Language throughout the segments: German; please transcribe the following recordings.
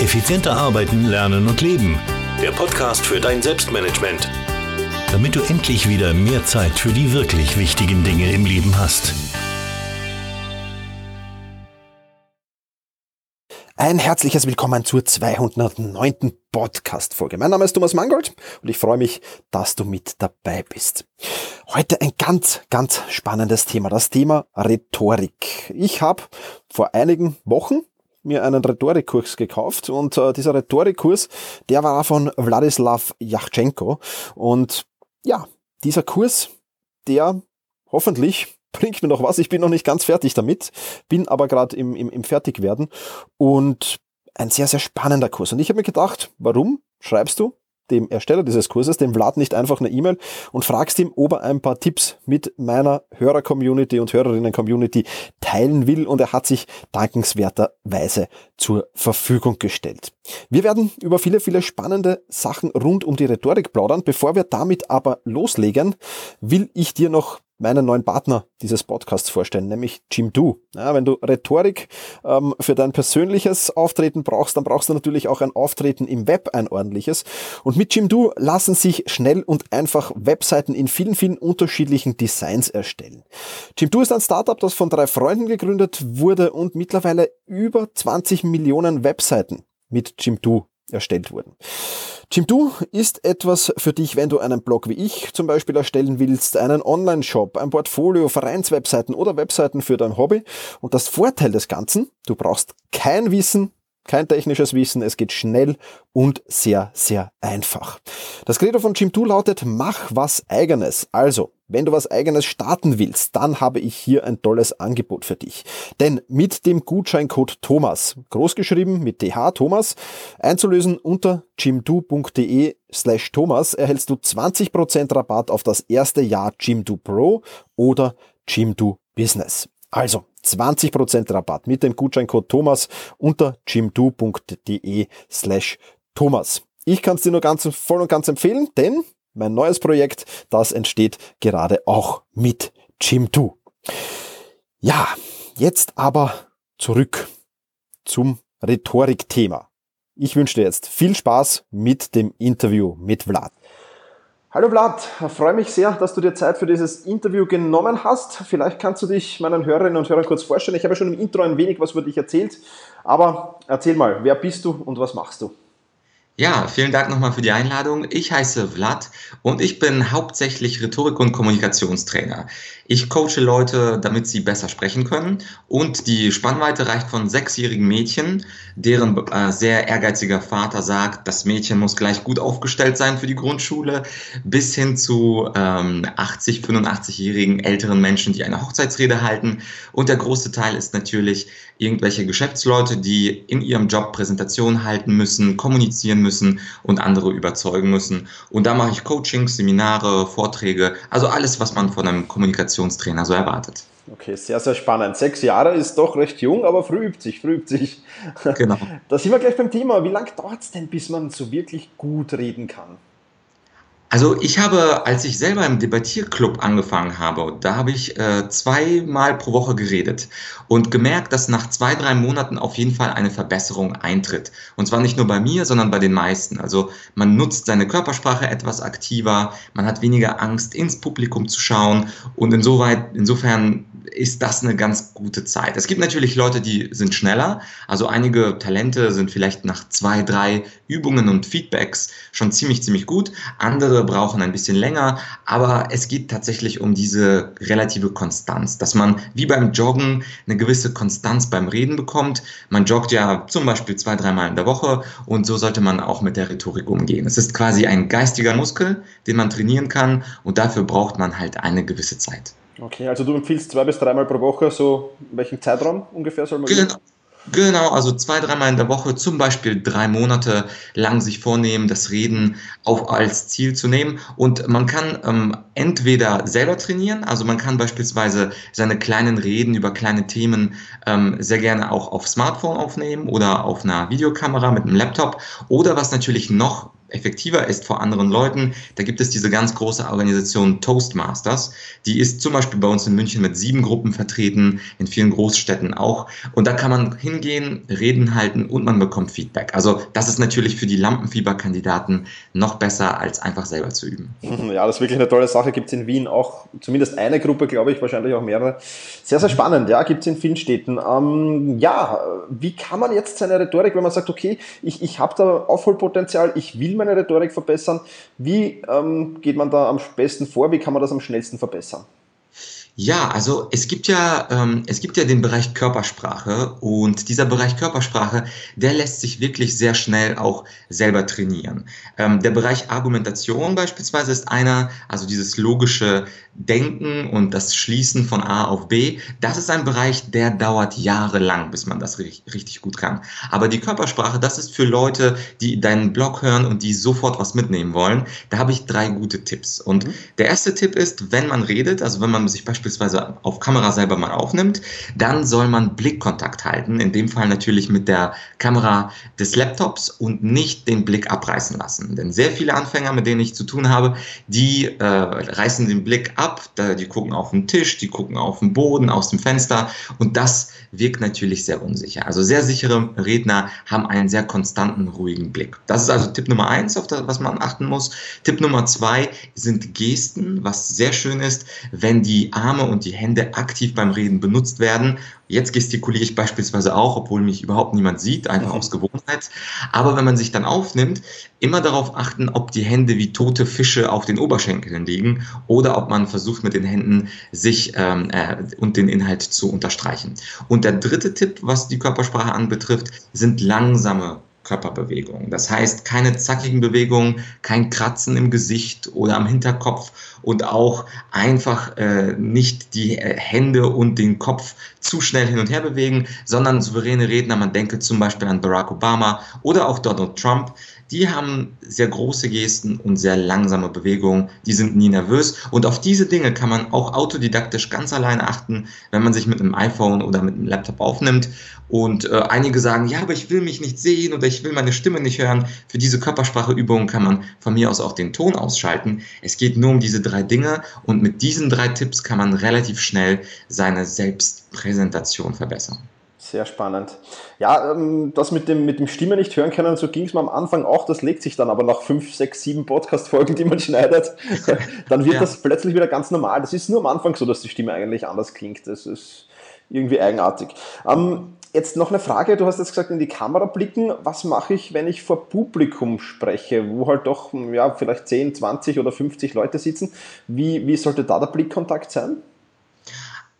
Effizienter arbeiten, lernen und leben. Der Podcast für dein Selbstmanagement. Damit du endlich wieder mehr Zeit für die wirklich wichtigen Dinge im Leben hast. Ein herzliches Willkommen zur 209. Podcast-Folge. Mein Name ist Thomas Mangold und ich freue mich, dass du mit dabei bist. Heute ein ganz, ganz spannendes Thema, das Thema Rhetorik. Ich habe vor einigen Wochen mir einen Rhetorikkurs gekauft und äh, dieser Rhetorikkurs, der war von Wladislav Yachtschenko und ja, dieser Kurs, der hoffentlich bringt mir noch was. Ich bin noch nicht ganz fertig damit, bin aber gerade im, im, im Fertigwerden und ein sehr, sehr spannender Kurs. Und ich habe mir gedacht, warum schreibst du dem Ersteller dieses Kurses, dem Vlad, nicht einfach eine E-Mail und fragst ihm, ob er ein paar Tipps mit meiner Hörer-Community und Hörerinnen-Community teilen will und er hat sich dankenswerterweise zur Verfügung gestellt. Wir werden über viele, viele spannende Sachen rund um die Rhetorik plaudern. Bevor wir damit aber loslegen, will ich dir noch meinen neuen Partner dieses Podcasts vorstellen, nämlich Jim Do. Ja, wenn du Rhetorik ähm, für dein persönliches Auftreten brauchst, dann brauchst du natürlich auch ein Auftreten im Web, ein ordentliches. Und mit Jim Do lassen sich schnell und einfach Webseiten in vielen, vielen unterschiedlichen Designs erstellen. Jim Do ist ein Startup, das von drei Freunden gegründet wurde und mittlerweile über 20 Millionen Webseiten mit Jim Do erstellt wurden. Jimdo ist etwas für dich, wenn du einen Blog wie ich zum Beispiel erstellen willst, einen Online-Shop, ein Portfolio, Vereinswebseiten oder Webseiten für dein Hobby. Und das Vorteil des Ganzen, du brauchst kein Wissen, kein technisches Wissen, es geht schnell und sehr, sehr einfach. Das Credo von Jim 2 lautet, mach was eigenes. Also, wenn du was eigenes starten willst, dann habe ich hier ein tolles Angebot für dich. Denn mit dem Gutscheincode Thomas, großgeschrieben mit TH Thomas, einzulösen unter jim2.de slash Thomas, erhältst du 20% Rabatt auf das erste Jahr Jim2 Pro oder Jim2 Business. Also 20% Rabatt mit dem Gutscheincode Thomas unter gym2.de slash Thomas. Ich kann es dir nur ganz, voll und ganz empfehlen, denn mein neues Projekt, das entsteht gerade auch mit Gym2. Ja, jetzt aber zurück zum Rhetorikthema. Ich wünsche dir jetzt viel Spaß mit dem Interview mit Vlad. Hallo Vlad, freue mich sehr, dass du dir Zeit für dieses Interview genommen hast. Vielleicht kannst du dich meinen Hörerinnen und Hörern kurz vorstellen. Ich habe schon im Intro ein wenig was über dich erzählt, aber erzähl mal, wer bist du und was machst du? Ja, vielen Dank nochmal für die Einladung. Ich heiße Vlad und ich bin hauptsächlich Rhetorik- und Kommunikationstrainer. Ich coache Leute, damit sie besser sprechen können und die Spannweite reicht von sechsjährigen Mädchen, deren äh, sehr ehrgeiziger Vater sagt, das Mädchen muss gleich gut aufgestellt sein für die Grundschule, bis hin zu ähm, 80, 85-jährigen älteren Menschen, die eine Hochzeitsrede halten. Und der große Teil ist natürlich irgendwelche Geschäftsleute, die in ihrem Job Präsentationen halten müssen, kommunizieren müssen und andere überzeugen müssen. Und da mache ich Coachings, Seminare, Vorträge, also alles, was man von einem Kommunikationstrainer so erwartet. Okay, sehr, sehr spannend. Sechs Jahre ist doch recht jung, aber früh übt sich, früh übt sich. Genau. Da sind wir gleich beim Thema. Wie lange dauert es denn, bis man so wirklich gut reden kann? Also ich habe, als ich selber im Debattierclub angefangen habe, da habe ich äh, zweimal pro Woche geredet und gemerkt, dass nach zwei, drei Monaten auf jeden Fall eine Verbesserung eintritt. Und zwar nicht nur bei mir, sondern bei den meisten. Also man nutzt seine Körpersprache etwas aktiver, man hat weniger Angst, ins Publikum zu schauen und insoweit, insofern ist das eine ganz gute Zeit. Es gibt natürlich Leute, die sind schneller. Also einige Talente sind vielleicht nach zwei, drei Übungen und Feedbacks schon ziemlich, ziemlich gut. Andere brauchen ein bisschen länger. Aber es geht tatsächlich um diese relative Konstanz, dass man wie beim Joggen eine gewisse Konstanz beim Reden bekommt. Man joggt ja zum Beispiel zwei, dreimal in der Woche und so sollte man auch mit der Rhetorik umgehen. Es ist quasi ein geistiger Muskel, den man trainieren kann und dafür braucht man halt eine gewisse Zeit. Okay, also du empfiehlst zwei bis dreimal pro Woche, so welchen Zeitraum ungefähr soll man genau. Genau, also zwei, dreimal in der Woche, zum Beispiel drei Monate lang sich vornehmen, das Reden auch als Ziel zu nehmen. Und man kann ähm, entweder selber trainieren, also man kann beispielsweise seine kleinen Reden über kleine Themen ähm, sehr gerne auch auf Smartphone aufnehmen oder auf einer Videokamera mit einem Laptop. Oder was natürlich noch effektiver ist vor anderen Leuten, da gibt es diese ganz große Organisation Toastmasters. Die ist zum Beispiel bei uns in München mit sieben Gruppen vertreten, in vielen Großstädten auch. Und da kann man hingehen, Reden halten und man bekommt Feedback. Also das ist natürlich für die Lampenfieberkandidaten noch besser, als einfach selber zu üben. Ja, das ist wirklich eine tolle Sache. Gibt es in Wien auch zumindest eine Gruppe, glaube ich, wahrscheinlich auch mehrere. Sehr, sehr spannend, ja, gibt es in vielen Städten. Ähm, ja, wie kann man jetzt seine Rhetorik, wenn man sagt, okay, ich, ich habe da Aufholpotenzial, ich will meine Rhetorik verbessern, wie ähm, geht man da am besten vor, wie kann man das am schnellsten verbessern? Ja, also es gibt ja, ähm, es gibt ja den Bereich Körpersprache und dieser Bereich Körpersprache, der lässt sich wirklich sehr schnell auch selber trainieren. Ähm, der Bereich Argumentation beispielsweise ist einer, also dieses logische Denken und das Schließen von A auf B, das ist ein Bereich, der dauert jahrelang, bis man das richtig gut kann. Aber die Körpersprache, das ist für Leute, die deinen Blog hören und die sofort was mitnehmen wollen. Da habe ich drei gute Tipps. Und mhm. der erste Tipp ist, wenn man redet, also wenn man sich beispielsweise beispielsweise auf Kamera selber mal aufnimmt, dann soll man Blickkontakt halten, in dem Fall natürlich mit der Kamera des Laptops und nicht den Blick abreißen lassen. Denn sehr viele Anfänger, mit denen ich zu tun habe, die äh, reißen den Blick ab, die gucken auf den Tisch, die gucken auf den Boden, aus dem Fenster und das wirkt natürlich sehr unsicher. Also sehr sichere Redner haben einen sehr konstanten, ruhigen Blick. Das ist also Tipp Nummer eins, auf das, was man achten muss. Tipp Nummer zwei sind Gesten, was sehr schön ist, wenn die Arme und die Hände aktiv beim Reden benutzt werden. Jetzt gestikuliere ich beispielsweise auch, obwohl mich überhaupt niemand sieht, einfach mhm. aus Gewohnheit. Aber wenn man sich dann aufnimmt, immer darauf achten, ob die Hände wie tote Fische auf den Oberschenkeln liegen oder ob man versucht mit den Händen sich ähm, äh, und den Inhalt zu unterstreichen. Und der dritte Tipp, was die Körpersprache anbetrifft, sind langsame Körperbewegungen. Das heißt, keine zackigen Bewegungen, kein Kratzen im Gesicht oder am Hinterkopf und auch einfach äh, nicht die äh, Hände und den Kopf zu schnell hin und her bewegen, sondern souveräne Redner, man denke zum Beispiel an Barack Obama oder auch Donald Trump, die haben sehr große Gesten und sehr langsame Bewegungen, die sind nie nervös und auf diese Dinge kann man auch autodidaktisch ganz alleine achten, wenn man sich mit einem iPhone oder mit einem Laptop aufnimmt und äh, einige sagen, ja, aber ich will mich nicht sehen oder ich will meine Stimme nicht hören. Für diese Körperspracheübungen kann man von mir aus auch den Ton ausschalten. Es geht nur um diese drei Dinge und mit diesen drei Tipps kann man relativ schnell seine Selbstpräsentation verbessern. Sehr spannend. Ja, ähm, das mit dem, mit dem Stimme nicht hören können, so ging es mir am Anfang auch. Das legt sich dann aber nach fünf, sechs, sieben Podcast-Folgen, die man schneidet, dann wird ja. das plötzlich wieder ganz normal. Das ist nur am Anfang so, dass die Stimme eigentlich anders klingt. Das ist irgendwie eigenartig. Ähm, Jetzt noch eine Frage, du hast jetzt gesagt, in die Kamera blicken. Was mache ich, wenn ich vor Publikum spreche, wo halt doch ja, vielleicht 10, 20 oder 50 Leute sitzen? Wie, wie sollte da der Blickkontakt sein?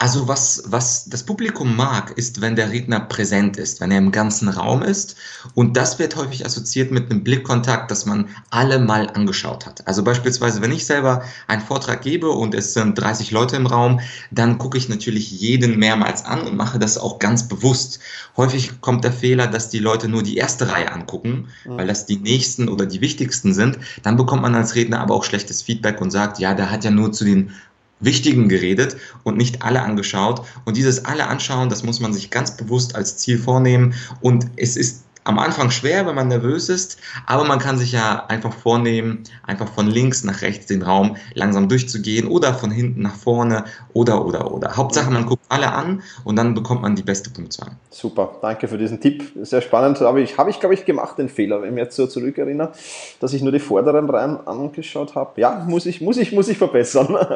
Also was, was das Publikum mag, ist, wenn der Redner präsent ist, wenn er im ganzen Raum ist. Und das wird häufig assoziiert mit einem Blickkontakt, dass man alle mal angeschaut hat. Also beispielsweise, wenn ich selber einen Vortrag gebe und es sind 30 Leute im Raum, dann gucke ich natürlich jeden mehrmals an und mache das auch ganz bewusst. Häufig kommt der Fehler, dass die Leute nur die erste Reihe angucken, mhm. weil das die nächsten oder die wichtigsten sind. Dann bekommt man als Redner aber auch schlechtes Feedback und sagt, ja, der hat ja nur zu den Wichtigen geredet und nicht alle angeschaut. Und dieses alle anschauen, das muss man sich ganz bewusst als Ziel vornehmen. Und es ist am Anfang schwer, wenn man nervös ist, aber man kann sich ja einfach vornehmen, einfach von links nach rechts den Raum langsam durchzugehen oder von hinten nach vorne oder oder oder. Hauptsache, man guckt alle an und dann bekommt man die beste Punktzahl. Super, danke für diesen Tipp. Sehr spannend. Aber ich habe ich, glaube ich, gemacht den Fehler, wenn ich mich jetzt so zurückerinnere, dass ich nur die vorderen Reihen angeschaut habe. Ja, muss ich, muss ich, muss ich verbessern.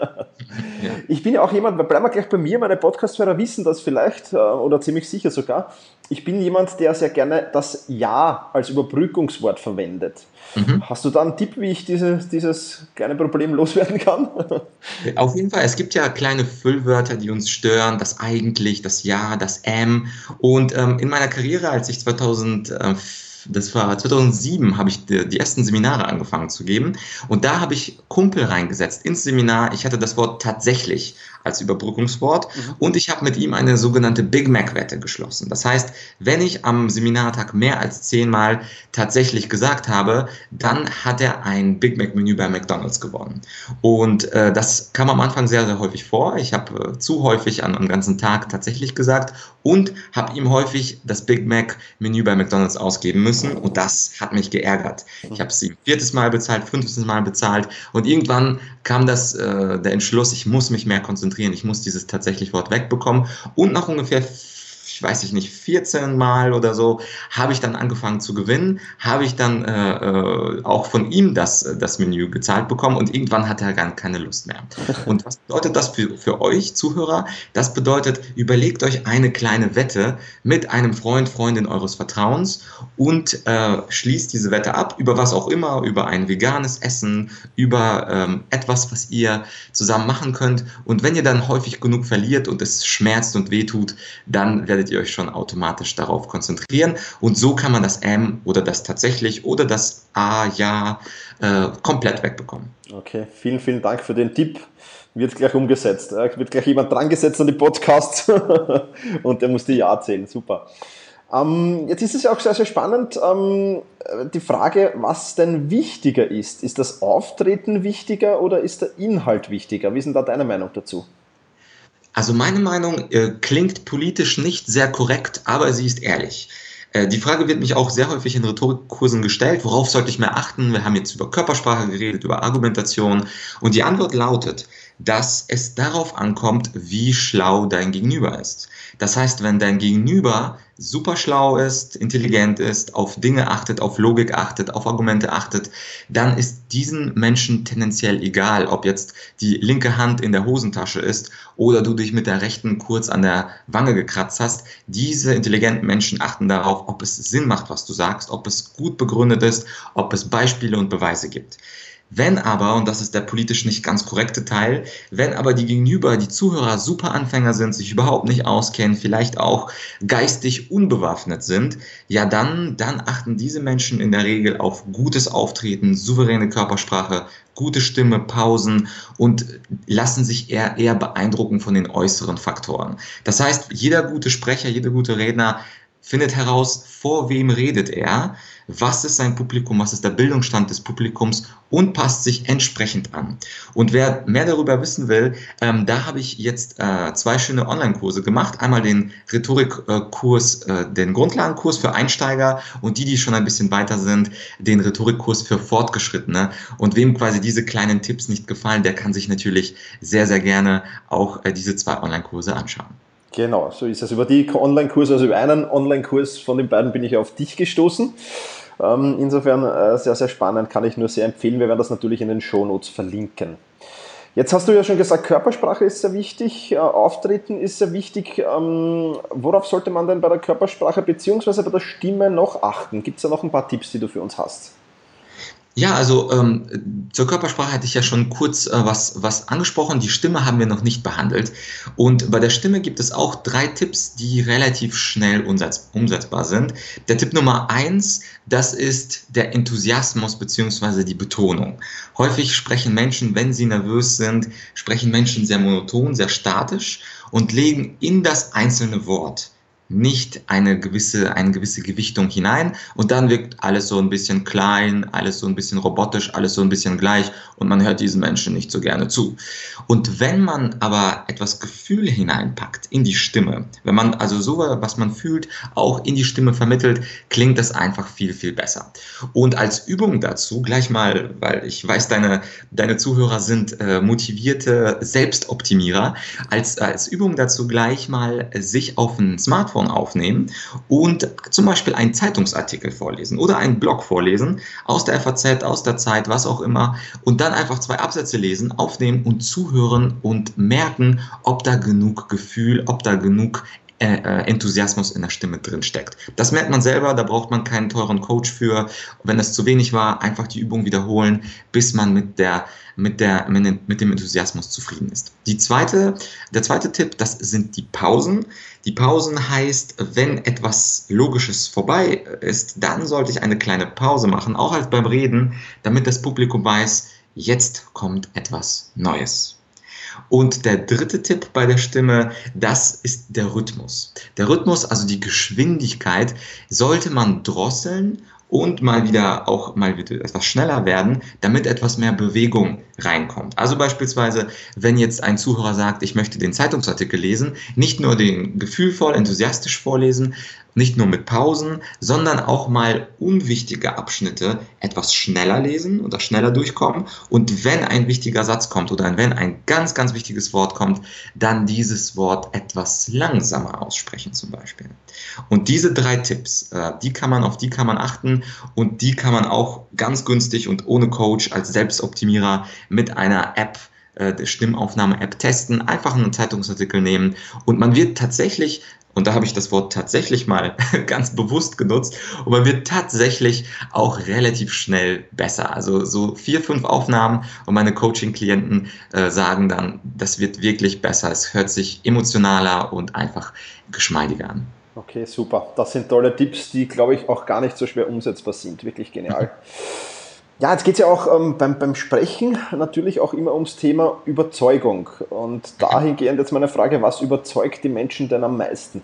Ja. Ich bin ja auch jemand, bleiben wir gleich bei mir, meine Podcast-Hörer wissen das vielleicht äh, oder ziemlich sicher sogar ich bin jemand, der sehr gerne das Ja als Überbrückungswort verwendet. Mhm. Hast du da einen Tipp, wie ich dieses, dieses kleine Problem loswerden kann? Auf jeden Fall. Es gibt ja kleine Füllwörter, die uns stören. Das eigentlich, das Ja, das M. Und ähm, in meiner Karriere, als ich 2004 das war 2007, habe ich die, die, ersten Seminare angefangen zu geben. Und da habe ich Kumpel reingesetzt ins Seminar. Ich hatte das Wort tatsächlich als Überbrückungswort mhm. und ich habe mit ihm eine sogenannte Big Mac-Wette geschlossen. Das heißt, wenn ich am Seminartag mehr als zehnmal tatsächlich gesagt habe, dann hat er ein Big Mac-Menü bei McDonald's gewonnen. Und äh, das kam am Anfang sehr, sehr häufig vor. Ich habe äh, zu häufig an einem ganzen Tag tatsächlich gesagt und habe ihm häufig das Big Mac-Menü bei McDonald's ausgeben müssen und das hat mich geärgert. Ich habe sie viertes Mal bezahlt, fünftes Mal bezahlt und irgendwann kam das äh, der Entschluss, ich muss mich mehr konzentrieren, ich muss dieses tatsächlich Wort wegbekommen. Und nach ungefähr ich weiß ich nicht, 14 Mal oder so, habe ich dann angefangen zu gewinnen, habe ich dann äh, äh, auch von ihm das, das Menü gezahlt bekommen und irgendwann hat er gar keine Lust mehr. Und was bedeutet das für, für euch Zuhörer? Das bedeutet, überlegt euch eine kleine Wette mit einem Freund, Freundin eures Vertrauens und äh, schließt diese Wette ab, über was auch immer, über ein veganes Essen, über ähm, etwas, was ihr zusammen machen könnt. Und wenn ihr dann häufig genug verliert und es schmerzt und wehtut, dann werdet werdet ihr euch schon automatisch darauf konzentrieren. Und so kann man das M oder das tatsächlich oder das A, ja, äh, komplett wegbekommen. Okay, vielen, vielen Dank für den Tipp. Wird gleich umgesetzt. Äh, wird gleich jemand dran gesetzt an die Podcasts und der muss die Ja zählen. Super. Ähm, jetzt ist es ja auch sehr, sehr spannend, ähm, die Frage, was denn wichtiger ist. Ist das Auftreten wichtiger oder ist der Inhalt wichtiger? Wie ist denn da deine Meinung dazu? Also meine Meinung äh, klingt politisch nicht sehr korrekt, aber sie ist ehrlich. Äh, die Frage wird mich auch sehr häufig in Rhetorikkursen gestellt, worauf sollte ich mehr achten? Wir haben jetzt über Körpersprache geredet, über Argumentation und die Antwort lautet, dass es darauf ankommt, wie schlau dein Gegenüber ist. Das heißt, wenn dein Gegenüber super schlau ist, intelligent ist, auf Dinge achtet, auf Logik achtet, auf Argumente achtet, dann ist diesen Menschen tendenziell egal, ob jetzt die linke Hand in der Hosentasche ist oder du dich mit der rechten kurz an der Wange gekratzt hast. Diese intelligenten Menschen achten darauf, ob es Sinn macht, was du sagst, ob es gut begründet ist, ob es Beispiele und Beweise gibt. Wenn aber, und das ist der politisch nicht ganz korrekte Teil, wenn aber die Gegenüber, die Zuhörer super Anfänger sind, sich überhaupt nicht auskennen, vielleicht auch geistig unbewaffnet sind, ja dann, dann achten diese Menschen in der Regel auf gutes Auftreten, souveräne Körpersprache, gute Stimme, Pausen und lassen sich eher, eher beeindrucken von den äußeren Faktoren. Das heißt, jeder gute Sprecher, jeder gute Redner findet heraus, vor wem redet er, was ist sein Publikum, was ist der Bildungsstand des Publikums und passt sich entsprechend an. Und wer mehr darüber wissen will, ähm, da habe ich jetzt äh, zwei schöne Online-Kurse gemacht. Einmal den Rhetorikkurs, äh, den Grundlagenkurs für Einsteiger und die, die schon ein bisschen weiter sind, den Rhetorikkurs für Fortgeschrittene. Und wem quasi diese kleinen Tipps nicht gefallen, der kann sich natürlich sehr, sehr gerne auch äh, diese zwei Online-Kurse anschauen. Genau, so ist es. Über die Online-Kurse, also über einen Online-Kurs von den beiden bin ich auf dich gestoßen. Ähm, insofern äh, sehr, sehr spannend, kann ich nur sehr empfehlen. Wir werden das natürlich in den Shownotes verlinken. Jetzt hast du ja schon gesagt, Körpersprache ist sehr wichtig, äh, Auftreten ist sehr wichtig. Ähm, worauf sollte man denn bei der Körpersprache bzw. bei der Stimme noch achten? Gibt es da noch ein paar Tipps, die du für uns hast? Ja, also ähm, zur Körpersprache hatte ich ja schon kurz äh, was, was angesprochen. Die Stimme haben wir noch nicht behandelt. Und bei der Stimme gibt es auch drei Tipps, die relativ schnell umsetz umsetzbar sind. Der Tipp Nummer eins, das ist der Enthusiasmus beziehungsweise die Betonung. Häufig sprechen Menschen, wenn sie nervös sind, sprechen Menschen sehr monoton, sehr statisch und legen in das einzelne Wort nicht eine gewisse, eine gewisse Gewichtung hinein und dann wirkt alles so ein bisschen klein, alles so ein bisschen robotisch, alles so ein bisschen gleich und man hört diesen Menschen nicht so gerne zu. Und wenn man aber etwas Gefühl hineinpackt in die Stimme, wenn man also so, was man fühlt, auch in die Stimme vermittelt, klingt das einfach viel, viel besser. Und als Übung dazu, gleich mal, weil ich weiß, deine, deine Zuhörer sind äh, motivierte Selbstoptimierer, als, als Übung dazu gleich mal sich auf ein Smartphone Smartphone aufnehmen und zum Beispiel einen Zeitungsartikel vorlesen oder einen Blog vorlesen aus der FAZ, aus der Zeit, was auch immer und dann einfach zwei Absätze lesen, aufnehmen und zuhören und merken, ob da genug Gefühl, ob da genug Enthusiasmus in der Stimme drin steckt. Das merkt man selber, da braucht man keinen teuren Coach für. Wenn es zu wenig war, einfach die Übung wiederholen, bis man mit der mit, der, mit dem Enthusiasmus zufrieden ist. Die zweite, der zweite Tipp, das sind die Pausen. Die Pausen heißt, wenn etwas Logisches vorbei ist, dann sollte ich eine kleine Pause machen, auch als beim Reden, damit das Publikum weiß, jetzt kommt etwas Neues. Und der dritte Tipp bei der Stimme, das ist der Rhythmus. Der Rhythmus, also die Geschwindigkeit, sollte man drosseln und mal wieder auch mal wieder etwas schneller werden, damit etwas mehr Bewegung reinkommt. Also beispielsweise, wenn jetzt ein Zuhörer sagt, ich möchte den Zeitungsartikel lesen, nicht nur den gefühlvoll, enthusiastisch vorlesen, nicht nur mit Pausen, sondern auch mal unwichtige Abschnitte etwas schneller lesen oder schneller durchkommen. Und wenn ein wichtiger Satz kommt oder wenn ein ganz, ganz wichtiges Wort kommt, dann dieses Wort etwas langsamer aussprechen zum Beispiel. Und diese drei Tipps, äh, die kann man, auf die kann man achten und die kann man auch ganz günstig und ohne Coach als Selbstoptimierer mit einer App äh, Stimmaufnahme-App testen, einfach einen Zeitungsartikel nehmen und man wird tatsächlich und da habe ich das Wort tatsächlich mal ganz bewusst genutzt. Und man wird tatsächlich auch relativ schnell besser. Also so vier, fünf Aufnahmen und meine Coaching-Klienten äh, sagen dann, das wird wirklich besser. Es hört sich emotionaler und einfach geschmeidiger an. Okay, super. Das sind tolle Tipps, die, glaube ich, auch gar nicht so schwer umsetzbar sind. Wirklich genial. Ja, jetzt geht es ja auch ähm, beim, beim Sprechen natürlich auch immer ums Thema Überzeugung. Und dahingehend jetzt meine Frage, was überzeugt die Menschen denn am meisten?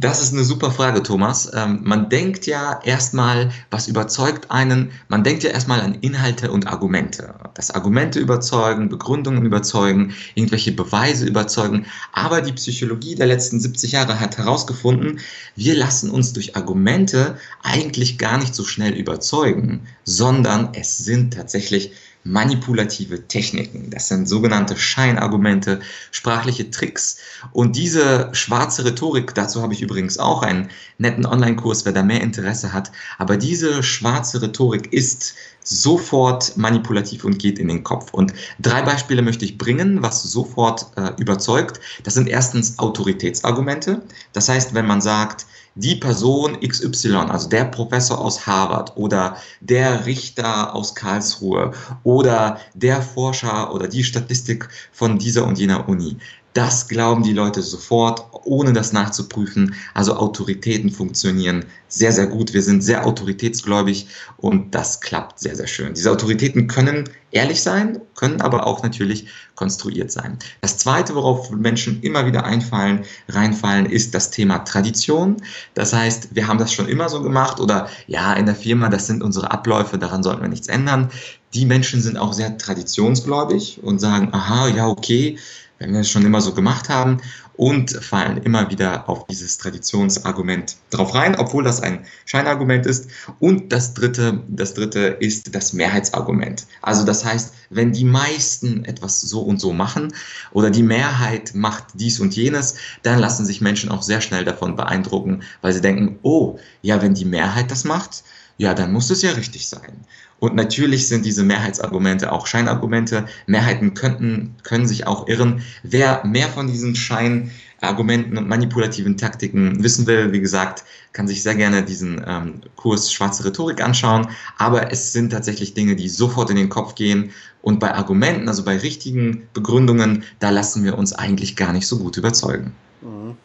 Das ist eine super Frage, Thomas. Ähm, man denkt ja erstmal, was überzeugt einen? Man denkt ja erstmal an Inhalte und Argumente. Dass Argumente überzeugen, Begründungen überzeugen, irgendwelche Beweise überzeugen. Aber die Psychologie der letzten 70 Jahre hat herausgefunden, wir lassen uns durch Argumente eigentlich gar nicht so schnell überzeugen, sondern es sind tatsächlich manipulative Techniken. Das sind sogenannte Scheinargumente, sprachliche Tricks. Und diese schwarze Rhetorik, dazu habe ich übrigens auch einen netten Online-Kurs, wer da mehr Interesse hat. Aber diese schwarze Rhetorik ist sofort manipulativ und geht in den Kopf. Und drei Beispiele möchte ich bringen, was sofort äh, überzeugt. Das sind erstens Autoritätsargumente. Das heißt, wenn man sagt, die Person XY, also der Professor aus Harvard oder der Richter aus Karlsruhe oder der Forscher oder die Statistik von dieser und jener Uni, das glauben die Leute sofort, ohne das nachzuprüfen. Also Autoritäten funktionieren sehr, sehr gut. Wir sind sehr autoritätsgläubig und das klappt sehr, sehr schön. Diese Autoritäten können ehrlich sein, können aber auch natürlich konstruiert sein. Das Zweite, worauf Menschen immer wieder einfallen, reinfallen, ist das Thema Tradition. Das heißt, wir haben das schon immer so gemacht oder ja, in der Firma, das sind unsere Abläufe, daran sollten wir nichts ändern. Die Menschen sind auch sehr traditionsgläubig und sagen, aha, ja, okay, wenn wir es schon immer so gemacht haben und fallen immer wieder auf dieses Traditionsargument drauf rein, obwohl das ein Scheinargument ist. Und das dritte, das dritte ist das Mehrheitsargument. Also das heißt, wenn die meisten etwas so und so machen oder die Mehrheit macht dies und jenes, dann lassen sich Menschen auch sehr schnell davon beeindrucken, weil sie denken, oh, ja, wenn die Mehrheit das macht, ja, dann muss es ja richtig sein. Und natürlich sind diese Mehrheitsargumente auch Scheinargumente. Mehrheiten könnten, können sich auch irren. Wer mehr von diesen Scheinargumenten und manipulativen Taktiken wissen will, wie gesagt, kann sich sehr gerne diesen ähm, Kurs Schwarze Rhetorik anschauen. Aber es sind tatsächlich Dinge, die sofort in den Kopf gehen. Und bei Argumenten, also bei richtigen Begründungen, da lassen wir uns eigentlich gar nicht so gut überzeugen. Mhm.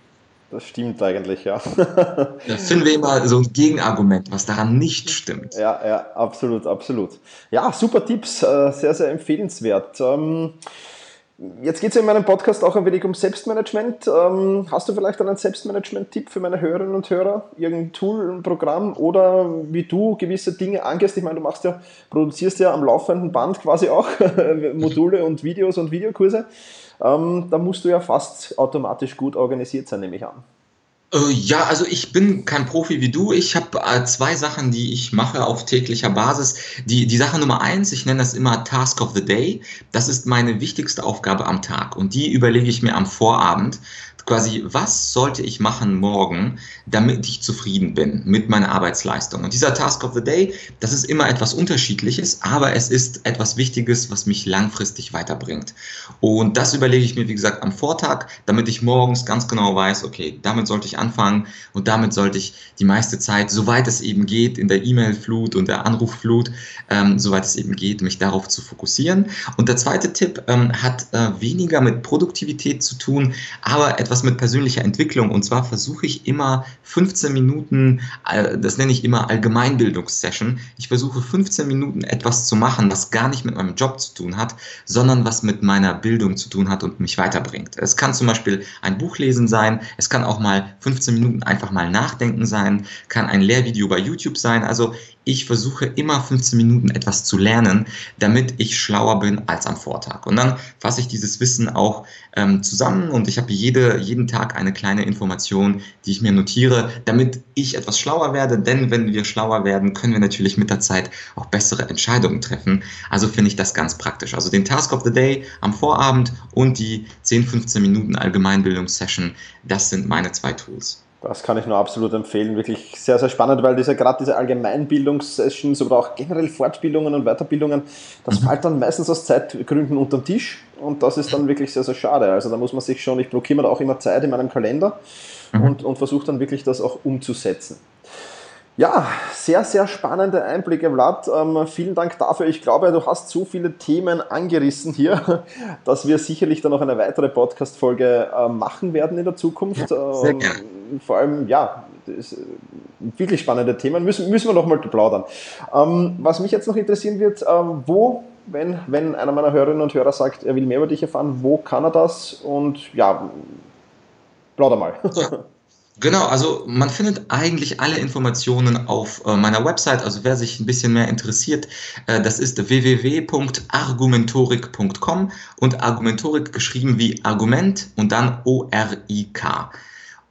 Das stimmt eigentlich, ja. Da finden wir immer so ein Gegenargument, was daran nicht stimmt. Ja, ja, absolut, absolut. Ja, super Tipps, äh, sehr, sehr empfehlenswert. Ähm, jetzt geht es in meinem Podcast auch ein wenig um Selbstmanagement. Ähm, hast du vielleicht einen Selbstmanagement-Tipp für meine Hörerinnen und Hörer? Irgendein Tool, ein Programm oder wie du gewisse Dinge angehst? Ich meine, du machst ja, produzierst ja am laufenden Band quasi auch Module und Videos und Videokurse ähm, da musst du ja fast automatisch gut organisiert sein, nehme ich an. Äh, ja, also ich bin kein Profi wie du. Ich habe äh, zwei Sachen, die ich mache auf täglicher Basis. Die, die Sache Nummer eins, ich nenne das immer Task of the Day. Das ist meine wichtigste Aufgabe am Tag. Und die überlege ich mir am Vorabend quasi, was sollte ich machen morgen, damit ich zufrieden bin mit meiner Arbeitsleistung. Und dieser Task of the Day, das ist immer etwas Unterschiedliches, aber es ist etwas Wichtiges, was mich langfristig weiterbringt. Und das überlege ich mir, wie gesagt, am Vortag, damit ich morgens ganz genau weiß, okay, damit sollte ich anfangen und damit sollte ich die meiste Zeit, soweit es eben geht, in der E-Mail-Flut und der Anrufflut, ähm, soweit es eben geht, mich darauf zu fokussieren. Und der zweite Tipp ähm, hat äh, weniger mit Produktivität zu tun, aber etwas etwas mit persönlicher Entwicklung. Und zwar versuche ich immer 15 Minuten, äh, das nenne ich immer Allgemeinbildungssession. Ich versuche 15 Minuten etwas zu machen, was gar nicht mit meinem Job zu tun hat, sondern was mit meiner Bildung zu tun hat und mich weiterbringt. Es kann zum Beispiel ein Buch lesen sein, es kann auch mal 15 Minuten einfach mal nachdenken sein, kann ein Lehrvideo bei YouTube sein. Also ich versuche immer 15 Minuten etwas zu lernen, damit ich schlauer bin als am Vortag. Und dann fasse ich dieses Wissen auch ähm, zusammen und ich habe jede, jeden Tag eine kleine Information, die ich mir notiere, damit ich etwas schlauer werde. Denn wenn wir schlauer werden, können wir natürlich mit der Zeit auch bessere Entscheidungen treffen. Also finde ich das ganz praktisch. Also den Task of the Day am Vorabend und die 10, 15 Minuten Allgemeinbildungssession, das sind meine zwei Tools. Das kann ich nur absolut empfehlen. Wirklich sehr, sehr spannend, weil diese, gerade diese Allgemeinbildungssessions oder auch generell Fortbildungen und Weiterbildungen, das mhm. fällt dann meistens aus Zeitgründen unter den Tisch und das ist dann wirklich sehr, sehr schade. Also da muss man sich schon, ich blockiere mir da auch immer Zeit in meinem Kalender mhm. und, und versuche dann wirklich das auch umzusetzen. Ja, sehr, sehr spannende Einblicke, Vlad. Ähm, vielen Dank dafür. Ich glaube, du hast so viele Themen angerissen hier, dass wir sicherlich dann noch eine weitere Podcast-Folge äh, machen werden in der Zukunft. Ja, sehr ähm, gerne. Vor allem, ja, das, äh, wirklich spannende Themen. Müssen, müssen wir noch mal plaudern. Ähm, was mich jetzt noch interessieren wird, äh, wo, wenn, wenn einer meiner Hörerinnen und Hörer sagt, er will mehr über dich erfahren, wo kann er das? Und ja, plauder mal. Genau, also man findet eigentlich alle Informationen auf äh, meiner Website. Also wer sich ein bisschen mehr interessiert, äh, das ist www.argumentorik.com und Argumentorik geschrieben wie Argument und dann O-R-I-K.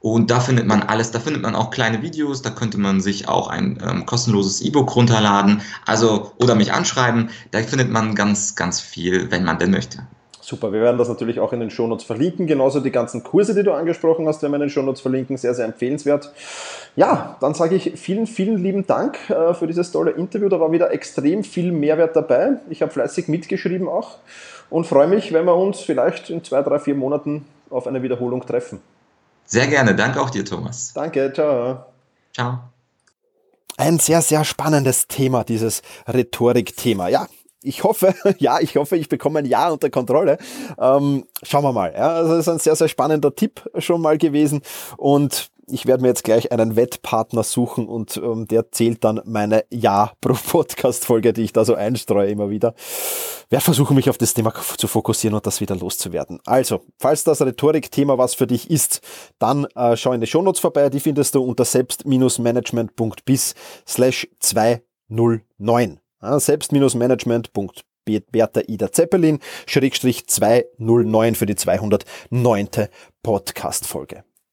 Und da findet man alles, da findet man auch kleine Videos, da könnte man sich auch ein ähm, kostenloses E-Book runterladen, also oder mich anschreiben. Da findet man ganz, ganz viel, wenn man denn möchte. Super, wir werden das natürlich auch in den Shownotes verlinken. Genauso die ganzen Kurse, die du angesprochen hast, werden wir in den Shownotes verlinken. Sehr, sehr empfehlenswert. Ja, dann sage ich vielen, vielen lieben Dank äh, für dieses tolle Interview. Da war wieder extrem viel Mehrwert dabei. Ich habe fleißig mitgeschrieben auch und freue mich, wenn wir uns vielleicht in zwei, drei, vier Monaten auf eine Wiederholung treffen. Sehr gerne. Danke auch dir, Thomas. Danke. Ciao. Ciao. Ein sehr, sehr spannendes Thema, dieses Rhetorik-Thema. Ja, ich hoffe, ja, ich hoffe, ich bekomme ein Ja unter Kontrolle. Ähm, schauen wir mal. Ja, also das ist ein sehr, sehr spannender Tipp schon mal gewesen. Und ich werde mir jetzt gleich einen Wettpartner suchen und ähm, der zählt dann meine Ja pro Podcast-Folge, die ich da so einstreue immer wieder. Werde versuchen, mich auf das Thema zu fokussieren und das wieder loszuwerden. Also, falls das Rhetorik-Thema was für dich ist, dann äh, schau in die Shownotes vorbei. Die findest du unter selbst-management.bis slash 209 selbst-management.bertha Ida Zeppelin, Schrägstrich 209 für die 209. Podcast-Folge.